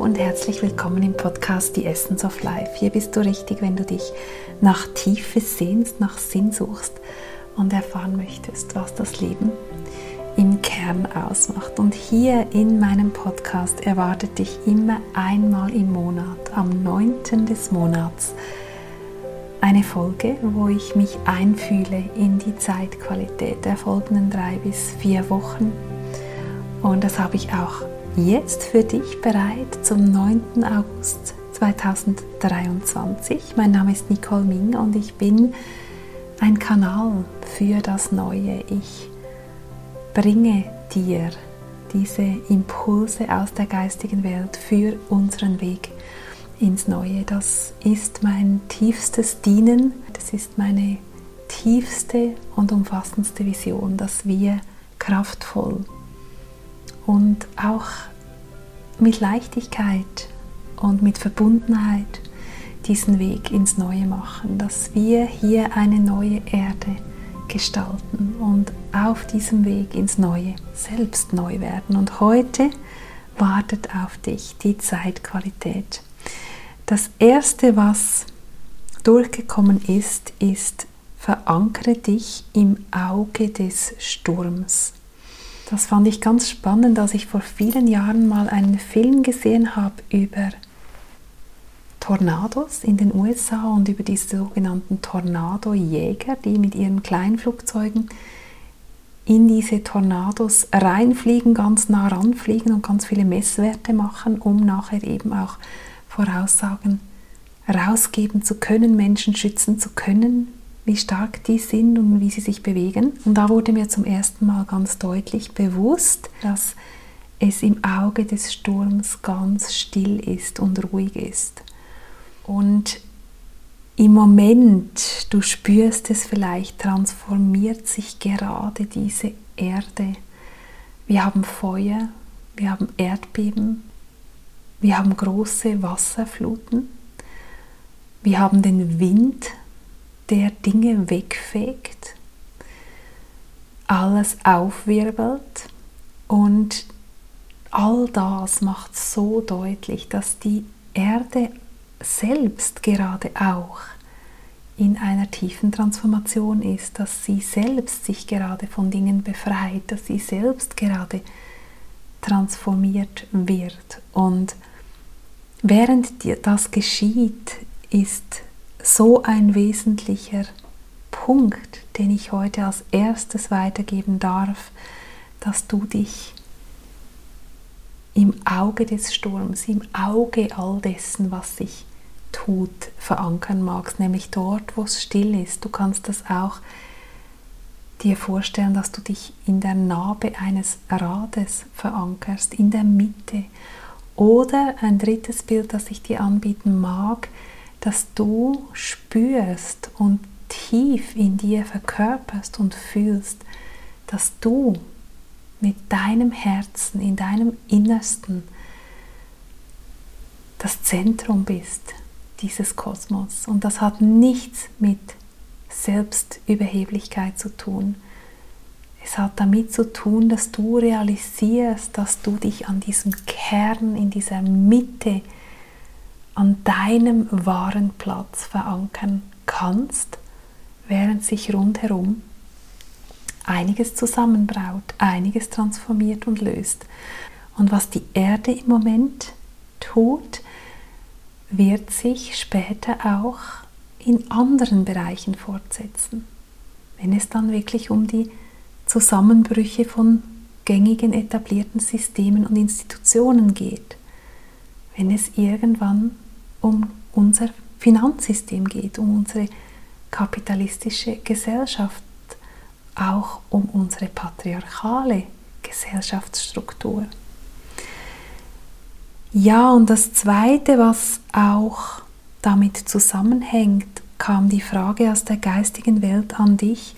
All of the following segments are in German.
und herzlich willkommen im Podcast The Essence of Life. Hier bist du richtig, wenn du dich nach Tiefe sehnst, nach Sinn suchst und erfahren möchtest, was das Leben im Kern ausmacht. Und hier in meinem Podcast erwartet dich immer einmal im Monat, am 9. des Monats, eine Folge, wo ich mich einfühle in die Zeitqualität der folgenden drei bis vier Wochen. Und das habe ich auch jetzt für dich bereit zum 9. August 2023. Mein Name ist Nicole Ming und ich bin ein Kanal für das Neue. Ich bringe dir diese Impulse aus der geistigen Welt für unseren Weg ins Neue. Das ist mein tiefstes Dienen, das ist meine tiefste und umfassendste Vision, dass wir kraftvoll und auch mit Leichtigkeit und mit Verbundenheit diesen Weg ins Neue machen, dass wir hier eine neue Erde gestalten und auf diesem Weg ins Neue selbst neu werden. Und heute wartet auf dich die Zeitqualität. Das Erste, was durchgekommen ist, ist, verankere dich im Auge des Sturms. Das fand ich ganz spannend, als ich vor vielen Jahren mal einen Film gesehen habe über Tornados in den USA und über diese sogenannten Tornadojäger, die mit ihren Kleinflugzeugen in diese Tornados reinfliegen, ganz nah ranfliegen und ganz viele Messwerte machen, um nachher eben auch Voraussagen rausgeben zu können, Menschen schützen zu können, wie stark die sind und wie sie sich bewegen. Und da wurde mir zum ersten Mal ganz deutlich bewusst, dass es im Auge des Sturms ganz still ist und ruhig ist. Und im Moment, du spürst es vielleicht, transformiert sich gerade diese Erde. Wir haben Feuer, wir haben Erdbeben, wir haben große Wasserfluten, wir haben den Wind, der Dinge wegfegt, alles aufwirbelt und all das macht so deutlich, dass die Erde selbst gerade auch in einer tiefen Transformation ist, dass sie selbst sich gerade von Dingen befreit, dass sie selbst gerade transformiert wird. Und während das geschieht, ist so ein wesentlicher Punkt, den ich heute als erstes weitergeben darf, dass du dich im Auge des Sturms, im Auge all dessen, was sich tut, verankern magst, nämlich dort, wo es still ist. Du kannst das auch dir vorstellen, dass du dich in der Narbe eines Rades verankerst, in der Mitte. Oder ein drittes Bild, das ich dir anbieten mag, dass du spürst und tief in dir verkörperst und fühlst, dass du mit deinem Herzen, in deinem Innersten das Zentrum bist dieses Kosmos. Und das hat nichts mit Selbstüberheblichkeit zu tun. Es hat damit zu tun, dass du realisierst, dass du dich an diesem Kern, in dieser Mitte, an deinem wahren Platz verankern kannst, während sich rundherum einiges zusammenbraut, einiges transformiert und löst. Und was die Erde im Moment tut, wird sich später auch in anderen Bereichen fortsetzen, wenn es dann wirklich um die Zusammenbrüche von gängigen etablierten Systemen und Institutionen geht, wenn es irgendwann um unser Finanzsystem geht, um unsere kapitalistische Gesellschaft, auch um unsere patriarchale Gesellschaftsstruktur. Ja, und das Zweite, was auch damit zusammenhängt, kam die Frage aus der geistigen Welt an dich,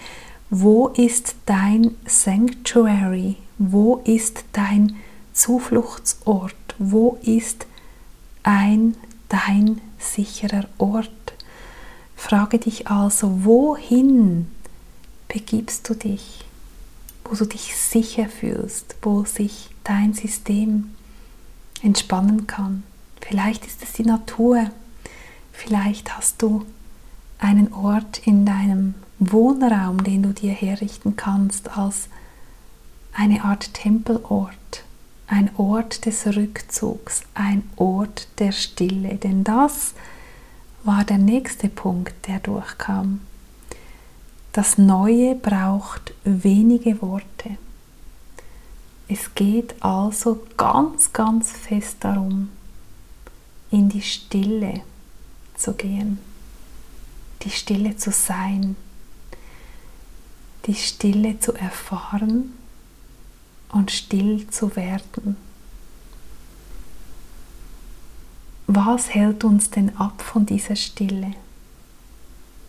wo ist dein Sanctuary? Wo ist dein Zufluchtsort? Wo ist ein dein sicherer Ort. Frage dich also, wohin begibst du dich, wo du dich sicher fühlst, wo sich dein System entspannen kann, Vielleicht ist es die Natur. Vielleicht hast du einen Ort in deinem Wohnraum, den du dir herrichten kannst, als eine Art Tempelort, ein Ort des Rückzugs, ein Ort der Stille. Denn das war der nächste Punkt, der durchkam. Das Neue braucht wenige Worte. Es geht also ganz, ganz fest darum, in die Stille zu gehen, die Stille zu sein, die Stille zu erfahren und still zu werden. Was hält uns denn ab von dieser Stille?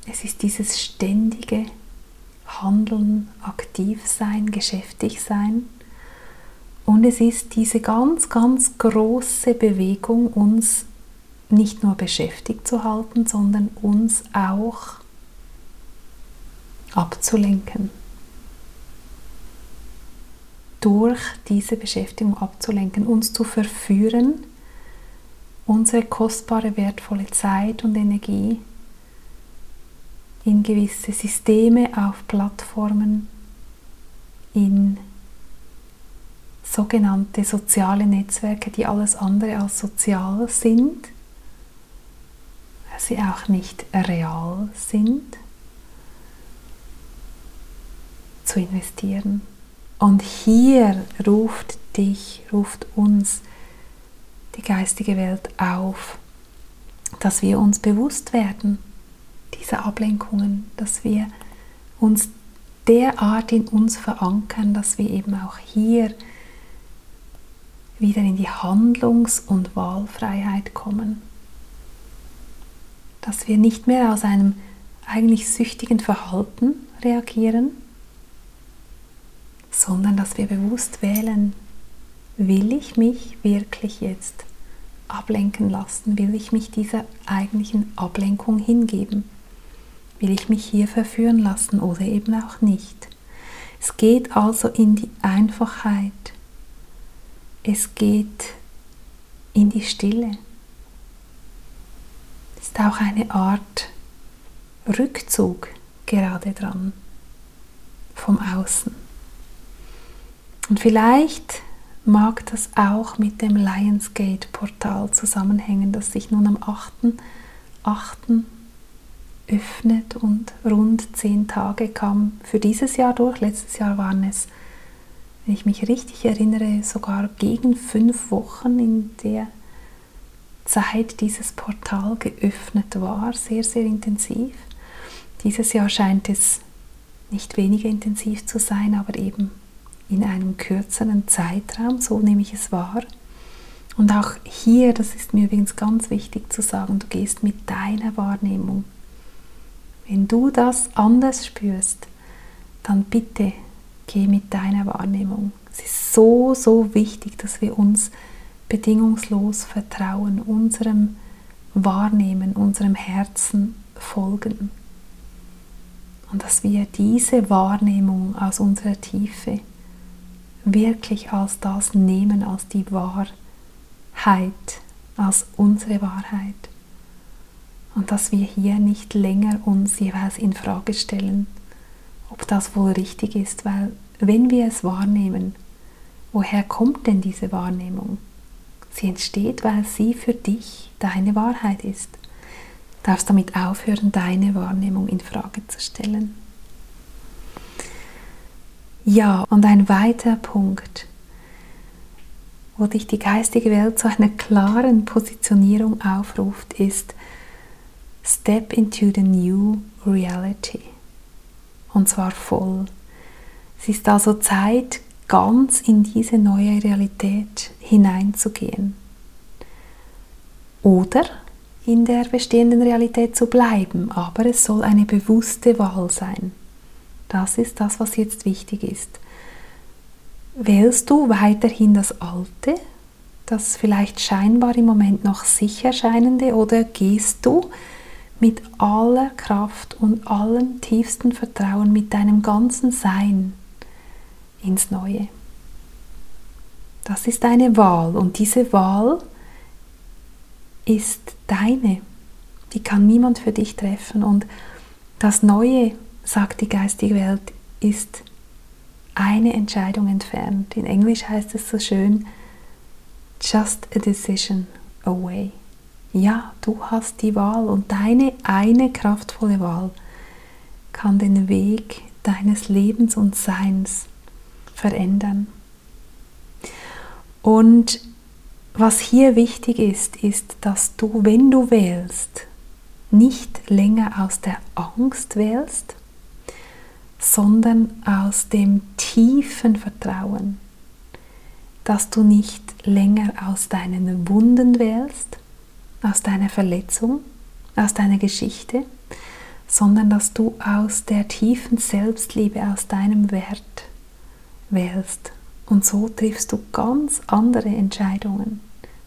Es ist dieses ständige Handeln, aktiv sein, geschäftig sein. Und es ist diese ganz, ganz große Bewegung, uns nicht nur beschäftigt zu halten, sondern uns auch abzulenken. Durch diese Beschäftigung abzulenken, uns zu verführen, unsere kostbare, wertvolle Zeit und Energie in gewisse Systeme auf Plattformen, in sogenannte soziale Netzwerke, die alles andere als sozial sind, weil sie auch nicht real sind, zu investieren. Und hier ruft dich, ruft uns die geistige Welt auf, dass wir uns bewusst werden dieser Ablenkungen, dass wir uns derart in uns verankern, dass wir eben auch hier wieder in die Handlungs- und Wahlfreiheit kommen. Dass wir nicht mehr aus einem eigentlich süchtigen Verhalten reagieren, sondern dass wir bewusst wählen, will ich mich wirklich jetzt ablenken lassen, will ich mich dieser eigentlichen Ablenkung hingeben, will ich mich hier verführen lassen oder eben auch nicht. Es geht also in die Einfachheit, es geht in die Stille. Es ist auch eine Art Rückzug gerade dran vom Außen. Und vielleicht mag das auch mit dem Lionsgate-Portal zusammenhängen, das sich nun am 8.8. öffnet und rund zehn Tage kam für dieses Jahr durch. Letztes Jahr waren es, wenn ich mich richtig erinnere, sogar gegen fünf Wochen, in der Zeit dieses Portal geöffnet war. Sehr, sehr intensiv. Dieses Jahr scheint es nicht weniger intensiv zu sein, aber eben in einem kürzeren Zeitraum, so nehme ich es wahr. Und auch hier, das ist mir übrigens ganz wichtig zu sagen, du gehst mit deiner Wahrnehmung. Wenn du das anders spürst, dann bitte geh mit deiner Wahrnehmung. Es ist so, so wichtig, dass wir uns bedingungslos vertrauen, unserem Wahrnehmen, unserem Herzen folgen. Und dass wir diese Wahrnehmung aus unserer Tiefe wirklich als das nehmen, als die Wahrheit, als unsere Wahrheit. Und dass wir hier nicht länger uns jeweils in Frage stellen, ob das wohl richtig ist, weil wenn wir es wahrnehmen, woher kommt denn diese Wahrnehmung? Sie entsteht, weil sie für dich deine Wahrheit ist. Du darfst damit aufhören, deine Wahrnehmung in Frage zu stellen. Ja, und ein weiterer Punkt, wo dich die geistige Welt zu einer klaren Positionierung aufruft, ist Step into the new reality. Und zwar voll. Es ist also Zeit, ganz in diese neue Realität hineinzugehen. Oder in der bestehenden Realität zu bleiben, aber es soll eine bewusste Wahl sein. Das ist das, was jetzt wichtig ist. Wählst du weiterhin das Alte, das vielleicht scheinbar im Moment noch sicher scheinende, oder gehst du mit aller Kraft und allem tiefsten Vertrauen, mit deinem ganzen Sein ins Neue? Das ist eine Wahl und diese Wahl ist deine. Die kann niemand für dich treffen. Und das Neue, sagt die geistige Welt, ist eine Entscheidung entfernt. In Englisch heißt es so schön, just a decision away. Ja, du hast die Wahl und deine eine kraftvolle Wahl kann den Weg deines Lebens und Seins verändern. Und was hier wichtig ist, ist, dass du, wenn du wählst, nicht länger aus der Angst wählst, sondern aus dem tiefen Vertrauen, dass du nicht länger aus deinen Wunden wählst, aus deiner Verletzung, aus deiner Geschichte, sondern dass du aus der tiefen Selbstliebe, aus deinem Wert wählst. Und so triffst du ganz andere Entscheidungen.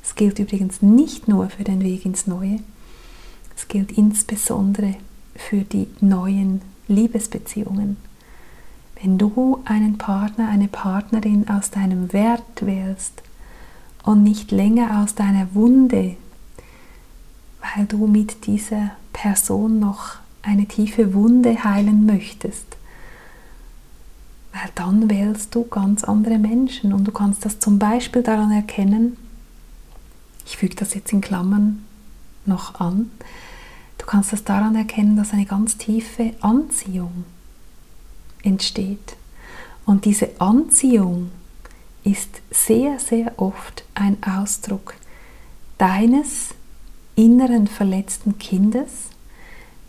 Es gilt übrigens nicht nur für den Weg ins Neue, es gilt insbesondere für die neuen Liebesbeziehungen. Wenn du einen Partner, eine Partnerin aus deinem Wert wählst und nicht länger aus deiner Wunde, weil du mit dieser Person noch eine tiefe Wunde heilen möchtest, weil dann wählst du ganz andere Menschen und du kannst das zum Beispiel daran erkennen, ich füge das jetzt in Klammern noch an, du kannst das daran erkennen, dass eine ganz tiefe Anziehung entsteht. Und diese Anziehung ist sehr, sehr oft ein Ausdruck deines inneren verletzten Kindes,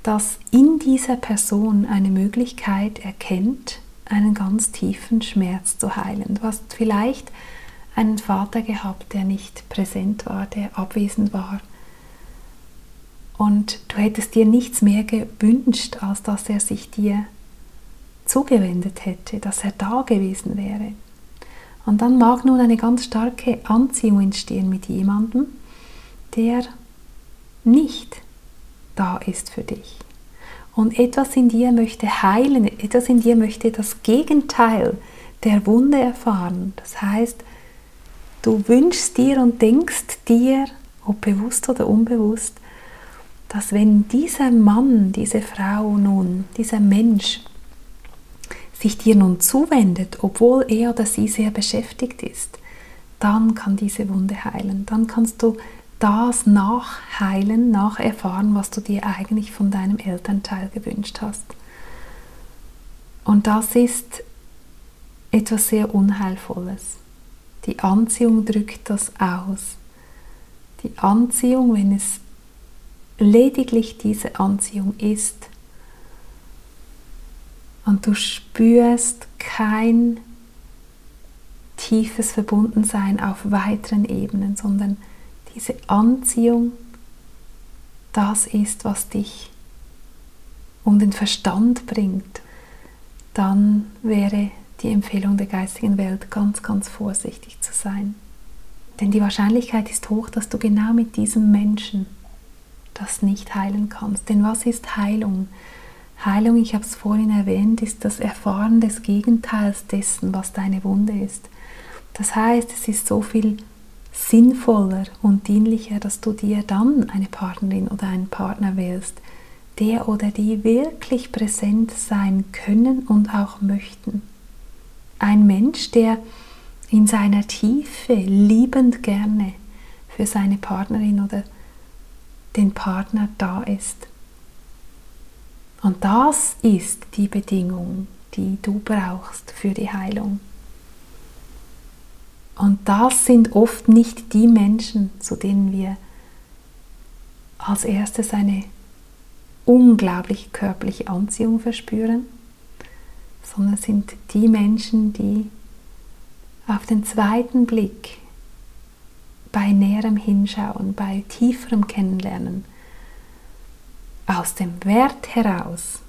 das in dieser Person eine Möglichkeit erkennt, einen ganz tiefen Schmerz zu heilen. Du hast vielleicht einen Vater gehabt, der nicht präsent war, der abwesend war. Und du hättest dir nichts mehr gewünscht, als dass er sich dir zugewendet hätte, dass er da gewesen wäre. Und dann mag nun eine ganz starke Anziehung entstehen mit jemandem, der nicht da ist für dich. Und etwas in dir möchte heilen, etwas in dir möchte das Gegenteil der Wunde erfahren. Das heißt, du wünschst dir und denkst dir, ob bewusst oder unbewusst, dass wenn dieser Mann, diese Frau nun, dieser Mensch sich dir nun zuwendet, obwohl er oder sie sehr beschäftigt ist, dann kann diese Wunde heilen. Dann kannst du das nachheilen, nacherfahren, was du dir eigentlich von deinem Elternteil gewünscht hast. Und das ist etwas sehr Unheilvolles. Die Anziehung drückt das aus. Die Anziehung, wenn es lediglich diese Anziehung ist und du spürst kein tiefes Verbundensein auf weiteren Ebenen, sondern diese Anziehung, das ist, was dich um den Verstand bringt, dann wäre die Empfehlung der geistigen Welt ganz, ganz vorsichtig zu sein. Denn die Wahrscheinlichkeit ist hoch, dass du genau mit diesem Menschen das nicht heilen kannst. Denn was ist Heilung? Heilung, ich habe es vorhin erwähnt, ist das Erfahren des Gegenteils dessen, was deine Wunde ist. Das heißt, es ist so viel sinnvoller und dienlicher, dass du dir dann eine Partnerin oder einen Partner wählst, der oder die wirklich präsent sein können und auch möchten. Ein Mensch, der in seiner Tiefe liebend gerne für seine Partnerin oder den Partner da ist. Und das ist die Bedingung, die du brauchst für die Heilung. Und das sind oft nicht die Menschen, zu denen wir als erstes eine unglaubliche körperliche Anziehung verspüren, sondern sind die Menschen, die auf den zweiten Blick bei näherem Hinschauen, bei tieferem Kennenlernen, aus dem Wert heraus,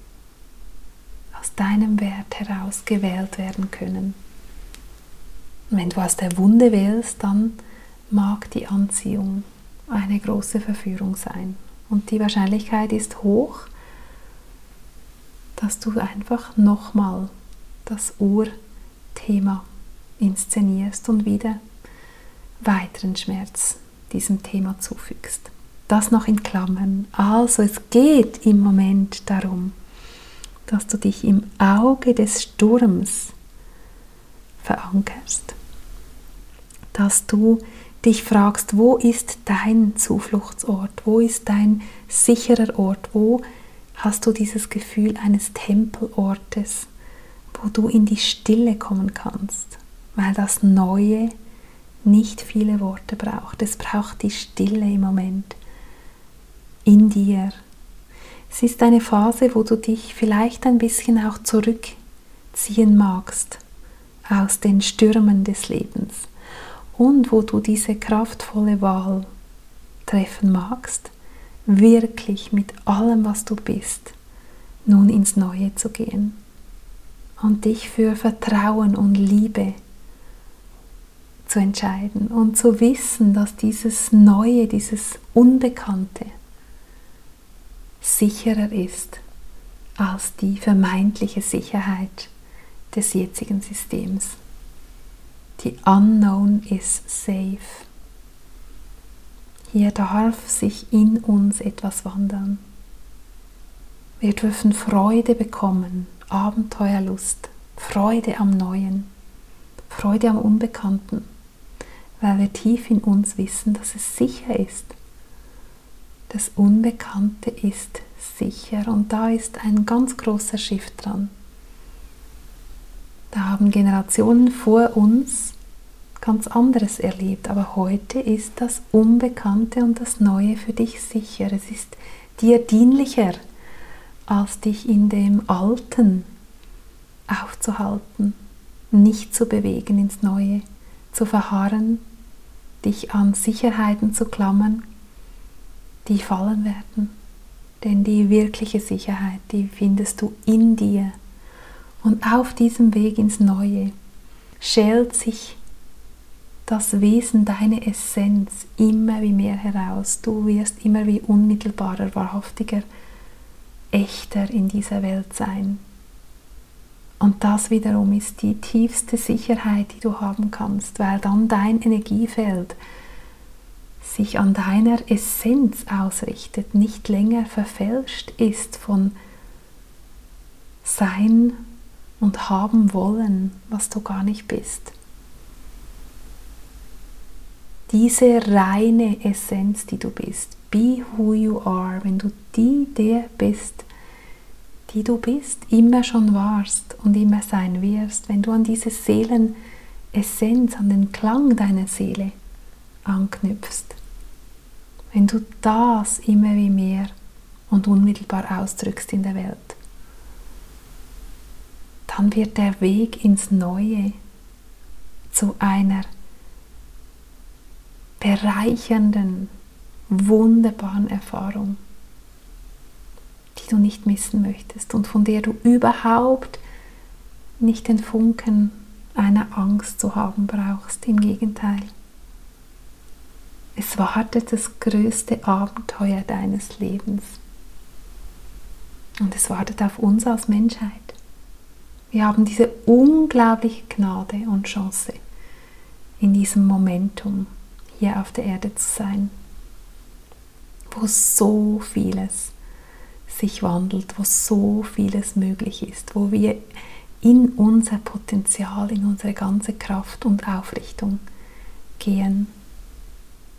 aus deinem Wert heraus gewählt werden können. Wenn du aus der Wunde wählst, dann mag die Anziehung eine große Verführung sein. Und die Wahrscheinlichkeit ist hoch, dass du einfach nochmal das Urthema inszenierst und wieder weiteren Schmerz diesem Thema zufügst. das noch in Klammern. Also es geht im Moment darum, dass du dich im Auge des Sturms verankerst. Dass du dich fragst, wo ist dein Zufluchtsort? Wo ist dein sicherer Ort? Wo hast du dieses Gefühl eines Tempelortes, wo du in die Stille kommen kannst? Weil das Neue nicht viele Worte braucht. Es braucht die Stille im Moment in dir. Es ist eine Phase, wo du dich vielleicht ein bisschen auch zurückziehen magst aus den Stürmen des Lebens und wo du diese kraftvolle Wahl treffen magst, wirklich mit allem, was du bist, nun ins Neue zu gehen und dich für Vertrauen und Liebe zu entscheiden und zu wissen, dass dieses Neue, dieses Unbekannte sicherer ist als die vermeintliche Sicherheit des jetzigen Systems. Die Unknown is safe. Hier darf sich in uns etwas wandern. Wir dürfen Freude bekommen, Abenteuerlust, Freude am Neuen, Freude am Unbekannten weil wir tief in uns wissen, dass es sicher ist. Das Unbekannte ist sicher und da ist ein ganz großer Shift dran. Da haben Generationen vor uns ganz anderes erlebt, aber heute ist das Unbekannte und das Neue für dich sicher. Es ist dir dienlicher, als dich in dem Alten aufzuhalten, nicht zu bewegen ins Neue, zu verharren dich an Sicherheiten zu klammern, die fallen werden. Denn die wirkliche Sicherheit, die findest du in dir. Und auf diesem Weg ins Neue schält sich das Wesen, deine Essenz immer wie mehr heraus. Du wirst immer wie unmittelbarer, wahrhaftiger, echter in dieser Welt sein. Und das wiederum ist die tiefste Sicherheit, die du haben kannst, weil dann dein Energiefeld sich an deiner Essenz ausrichtet, nicht länger verfälscht ist von Sein und haben wollen, was du gar nicht bist. Diese reine Essenz, die du bist, be who you are, wenn du die der bist, die du bist, immer schon warst und immer sein wirst, wenn du an diese Seelenessenz, an den Klang deiner Seele anknüpfst, wenn du das immer wie mehr und unmittelbar ausdrückst in der Welt, dann wird der Weg ins Neue zu einer bereichernden, wunderbaren Erfahrung du nicht missen möchtest und von der du überhaupt nicht den Funken einer Angst zu haben brauchst. Im Gegenteil. Es wartet das größte Abenteuer deines Lebens. Und es wartet auf uns als Menschheit. Wir haben diese unglaubliche Gnade und Chance, in diesem Momentum hier auf der Erde zu sein, wo so vieles sich wandelt, wo so vieles möglich ist, wo wir in unser Potenzial, in unsere ganze Kraft und Aufrichtung gehen,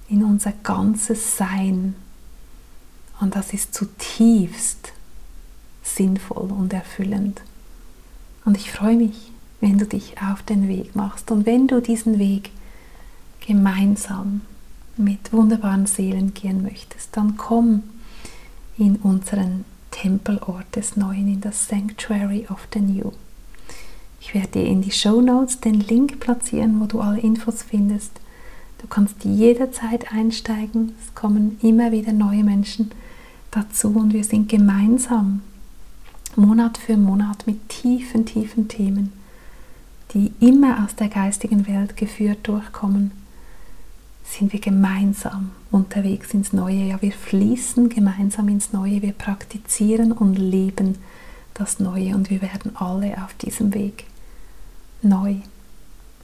in unser ganzes Sein. Und das ist zutiefst sinnvoll und erfüllend. Und ich freue mich, wenn du dich auf den Weg machst und wenn du diesen Weg gemeinsam mit wunderbaren Seelen gehen möchtest, dann komm in unseren Tempelort des Neuen, in das Sanctuary of the New. Ich werde dir in die Show Notes den Link platzieren, wo du alle Infos findest. Du kannst jederzeit einsteigen. Es kommen immer wieder neue Menschen dazu und wir sind gemeinsam Monat für Monat mit tiefen, tiefen Themen, die immer aus der geistigen Welt geführt durchkommen, sind wir gemeinsam unterwegs ins Neue. Ja, wir fließen gemeinsam ins Neue, wir praktizieren und leben das Neue und wir werden alle auf diesem Weg neu.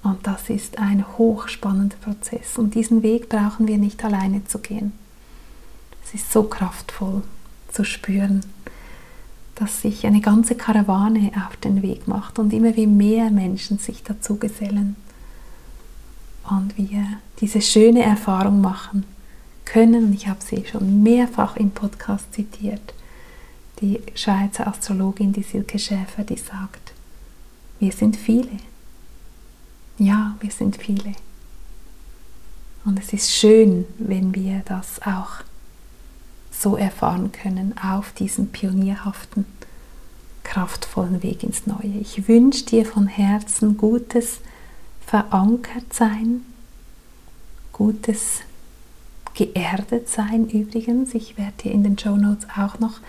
Und das ist ein hochspannender Prozess und diesen Weg brauchen wir nicht alleine zu gehen. Es ist so kraftvoll zu spüren, dass sich eine ganze Karawane auf den Weg macht und immer wie mehr Menschen sich dazu gesellen und wir diese schöne Erfahrung machen können. Und ich habe sie schon mehrfach im Podcast zitiert. Die Schweizer Astrologin, die Silke Schäfer, die sagt, wir sind viele. Ja, wir sind viele. Und es ist schön, wenn wir das auch so erfahren können auf diesem pionierhaften, kraftvollen Weg ins Neue. Ich wünsche dir von Herzen gutes Verankertsein, gutes Geerdetsein übrigens. Ich werde dir in den Show Notes auch noch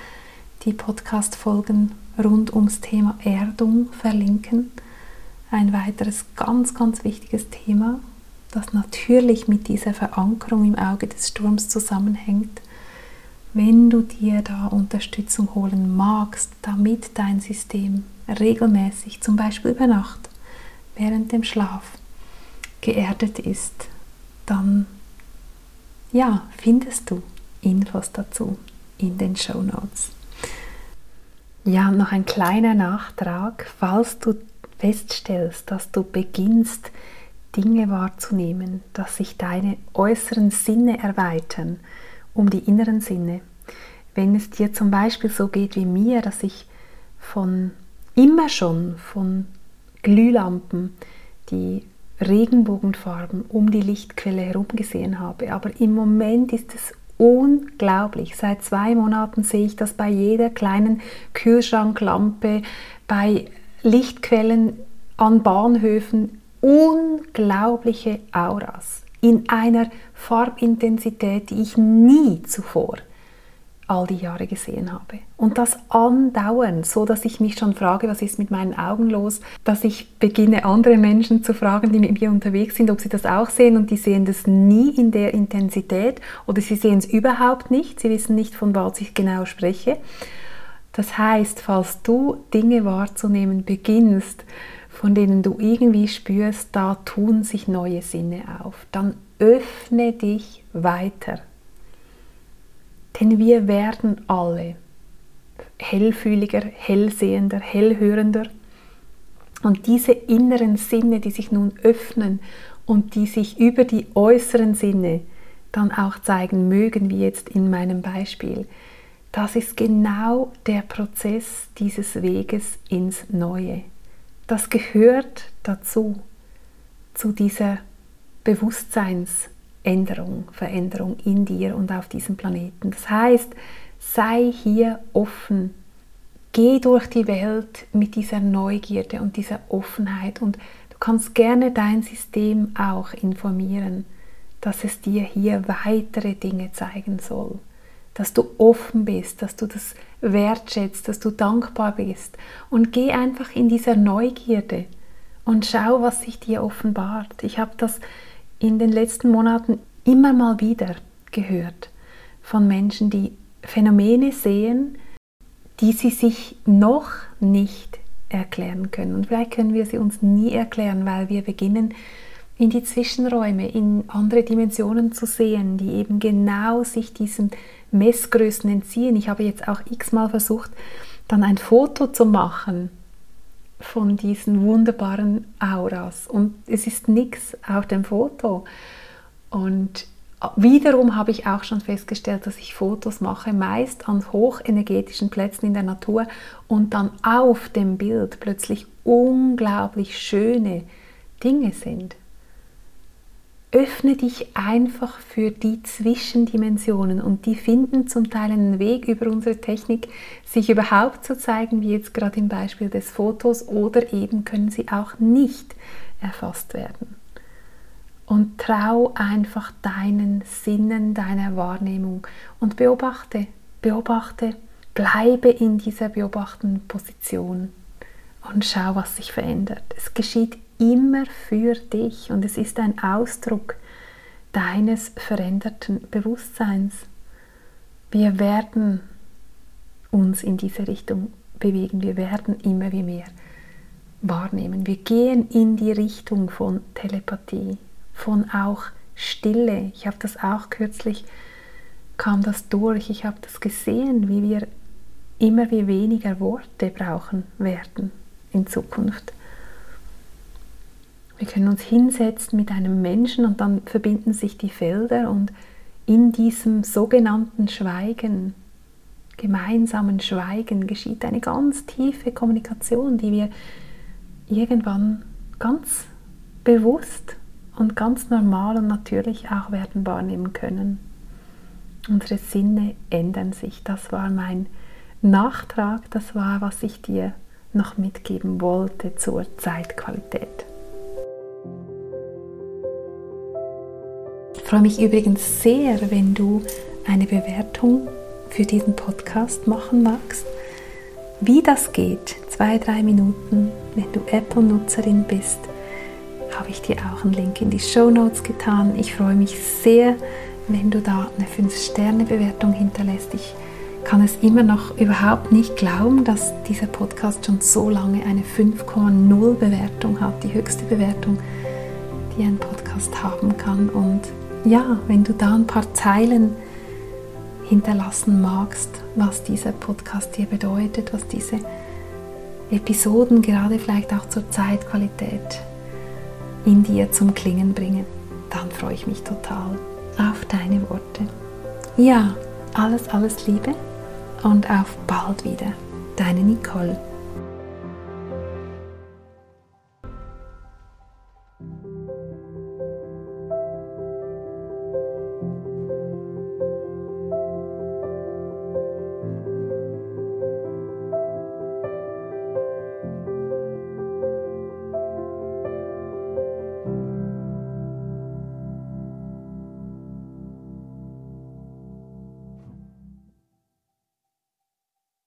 die Podcast-Folgen rund ums Thema Erdung verlinken. Ein weiteres ganz, ganz wichtiges Thema, das natürlich mit dieser Verankerung im Auge des Sturms zusammenhängt. Wenn du dir da Unterstützung holen magst, damit dein System regelmäßig, zum Beispiel über Nacht, während dem Schlaf, geerdet ist, dann ja, findest du Infos dazu in den Show Notes. Ja, noch ein kleiner Nachtrag, falls du feststellst, dass du beginnst, Dinge wahrzunehmen, dass sich deine äußeren Sinne erweitern um die inneren Sinne. Wenn es dir zum Beispiel so geht wie mir, dass ich von immer schon von Glühlampen die Regenbogenfarben um die Lichtquelle herum gesehen habe, aber im Moment ist es unglaublich. Seit zwei Monaten sehe ich das bei jeder kleinen Kühlschranklampe, bei Lichtquellen an Bahnhöfen unglaubliche Auras in einer Farbintensität, die ich nie zuvor all die Jahre gesehen habe. Und das andauernd, so dass ich mich schon frage, was ist mit meinen Augen los, dass ich beginne, andere Menschen zu fragen, die mit mir unterwegs sind, ob sie das auch sehen und die sehen das nie in der Intensität oder sie sehen es überhaupt nicht, sie wissen nicht, von was ich genau spreche. Das heißt, falls du Dinge wahrzunehmen beginnst, von denen du irgendwie spürst, da tun sich neue Sinne auf, dann öffne dich weiter. Denn wir werden alle hellfühliger, hellsehender, hellhörender. Und diese inneren Sinne, die sich nun öffnen und die sich über die äußeren Sinne dann auch zeigen mögen, wie jetzt in meinem Beispiel, das ist genau der Prozess dieses Weges ins Neue. Das gehört dazu, zu dieser Bewusstseinsänderung, Veränderung in dir und auf diesem Planeten. Das heißt, sei hier offen. Geh durch die Welt mit dieser Neugierde und dieser Offenheit und du kannst gerne dein System auch informieren, dass es dir hier weitere Dinge zeigen soll dass du offen bist, dass du das wertschätzt, dass du dankbar bist. Und geh einfach in dieser Neugierde und schau, was sich dir offenbart. Ich habe das in den letzten Monaten immer mal wieder gehört von Menschen, die Phänomene sehen, die sie sich noch nicht erklären können. Und vielleicht können wir sie uns nie erklären, weil wir beginnen in die Zwischenräume, in andere Dimensionen zu sehen, die eben genau sich diesen Messgrößen entziehen. Ich habe jetzt auch x-mal versucht, dann ein Foto zu machen von diesen wunderbaren Auras und es ist nichts auf dem Foto. Und wiederum habe ich auch schon festgestellt, dass ich Fotos mache, meist an hochenergetischen Plätzen in der Natur und dann auf dem Bild plötzlich unglaublich schöne Dinge sind öffne dich einfach für die Zwischendimensionen und die finden zum Teil einen Weg über unsere Technik, sich überhaupt zu zeigen, wie jetzt gerade im Beispiel des Fotos, oder eben können sie auch nicht erfasst werden. Und trau einfach deinen Sinnen, deiner Wahrnehmung und beobachte, beobachte, bleibe in dieser beobachtenden Position und schau, was sich verändert. Es geschieht immer für dich und es ist ein Ausdruck deines veränderten Bewusstseins. Wir werden uns in diese Richtung bewegen, wir werden immer wie mehr wahrnehmen. Wir gehen in die Richtung von Telepathie, von auch Stille. Ich habe das auch kürzlich kam das durch. Ich habe das gesehen, wie wir immer wie weniger Worte brauchen werden in Zukunft. Wir können uns hinsetzen mit einem Menschen und dann verbinden sich die Felder und in diesem sogenannten Schweigen, gemeinsamen Schweigen, geschieht eine ganz tiefe Kommunikation, die wir irgendwann ganz bewusst und ganz normal und natürlich auch werden wahrnehmen können. Unsere Sinne ändern sich. Das war mein Nachtrag, das war, was ich dir noch mitgeben wollte zur Zeitqualität. Ich freue mich übrigens sehr, wenn du eine Bewertung für diesen Podcast machen magst. Wie das geht, zwei, drei Minuten, wenn du Apple-Nutzerin bist, habe ich dir auch einen Link in die Show Notes getan. Ich freue mich sehr, wenn du da eine 5-Sterne-Bewertung hinterlässt. Ich kann es immer noch überhaupt nicht glauben, dass dieser Podcast schon so lange eine 5,0 Bewertung hat, die höchste Bewertung, die ein Podcast haben kann. Und ja, wenn du da ein paar Zeilen hinterlassen magst, was dieser Podcast dir bedeutet, was diese Episoden gerade vielleicht auch zur Zeitqualität in dir zum Klingen bringen, dann freue ich mich total auf deine Worte. Ja, alles, alles Liebe und auf bald wieder. Deine Nicole.